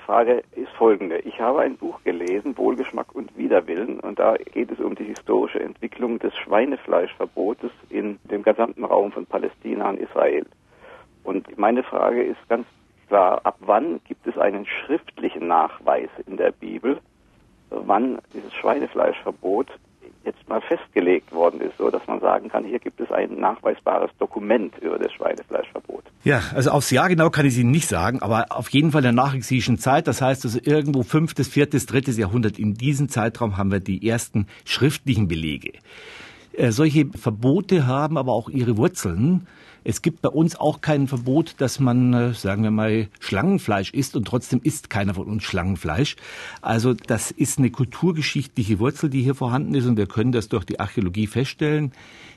Frage ist folgende. Ich habe ein Buch gelesen, Wohlgeschmack und Widerwillen, und da geht es um die historische Entwicklung des Schweinefleischverbotes in dem gesamten Raum von Palästina und Israel. Und meine Frage ist ganz klar, ab wann gibt es einen schriftlichen Nachweis in der Bibel, wann dieses Schweinefleischverbot jetzt mal festgelegt worden ist, so dass man sagen kann, hier gibt es ein nachweisbares Dokument über das Schweinefleischverbot. Ja, also aufs Jahr genau kann ich Ihnen nicht sagen, aber auf jeden Fall in der nachexilischen Zeit, das heißt also irgendwo fünftes, viertes, drittes Jahrhundert, in diesem Zeitraum haben wir die ersten schriftlichen Belege. Äh, solche Verbote haben aber auch ihre Wurzeln. Es gibt bei uns auch kein Verbot, dass man, äh, sagen wir mal, Schlangenfleisch isst und trotzdem isst keiner von uns Schlangenfleisch. Also das ist eine kulturgeschichtliche Wurzel, die hier vorhanden ist und wir können das durch die Archäologie feststellen,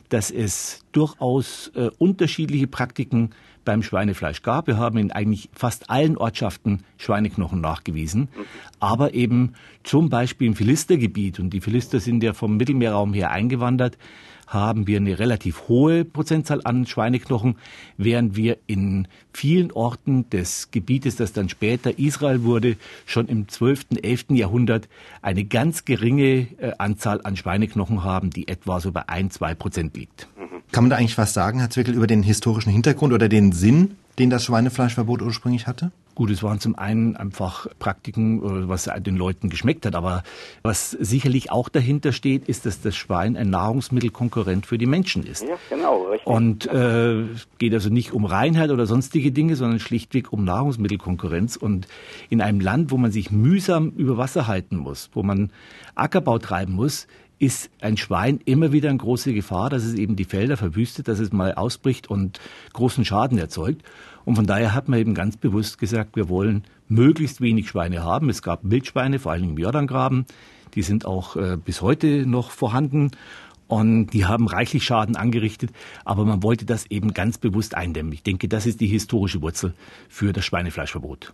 dass es durchaus äh, unterschiedliche Praktiken beim Schweinefleisch gab. Wir haben in eigentlich fast allen Ortschaften Schweineknochen nachgewiesen, aber eben zum Beispiel im Philistergebiet, und die Philister sind ja vom Mittelmeerraum her eingewandert, haben wir eine relativ hohe Prozentzahl an Schweineknochen, während wir in vielen Orten des Gebietes, das dann später Israel wurde, schon im 12., 11. Jahrhundert eine ganz geringe äh, Anzahl an Schweineknochen haben, die etwa so bei ein, zwei Prozent liegt. Kann man da eigentlich was sagen, Herr Zwickel, über den historischen Hintergrund oder den Sinn, den das Schweinefleischverbot ursprünglich hatte? Gut, es waren zum einen einfach Praktiken, äh, was den Leuten geschmeckt hat, aber was sicherlich auch dahinter steht, ist, dass das Schwein ein Nahrungsmittelkonkurrent für die Menschen ist. Ja, genau, richtig. Und äh, geht also nicht um Reinheit oder sonstige Dinge, sondern schlichtweg um Nahrungsmittelkonkurrenz. Und in einem Land, wo man sich mühsam über Wasser halten muss, wo man Ackerbau treiben muss, ist ein Schwein immer wieder eine große Gefahr, dass es eben die Felder verwüstet, dass es mal ausbricht und großen Schaden erzeugt. Und von daher hat man eben ganz bewusst gesagt, wir wollen möglichst wenig Schweine haben. Es gab Wildschweine, vor allem im Jordangraben. Die sind auch äh, bis heute noch vorhanden. Und die haben reichlich Schaden angerichtet, aber man wollte das eben ganz bewusst eindämmen. Ich denke, das ist die historische Wurzel für das Schweinefleischverbot.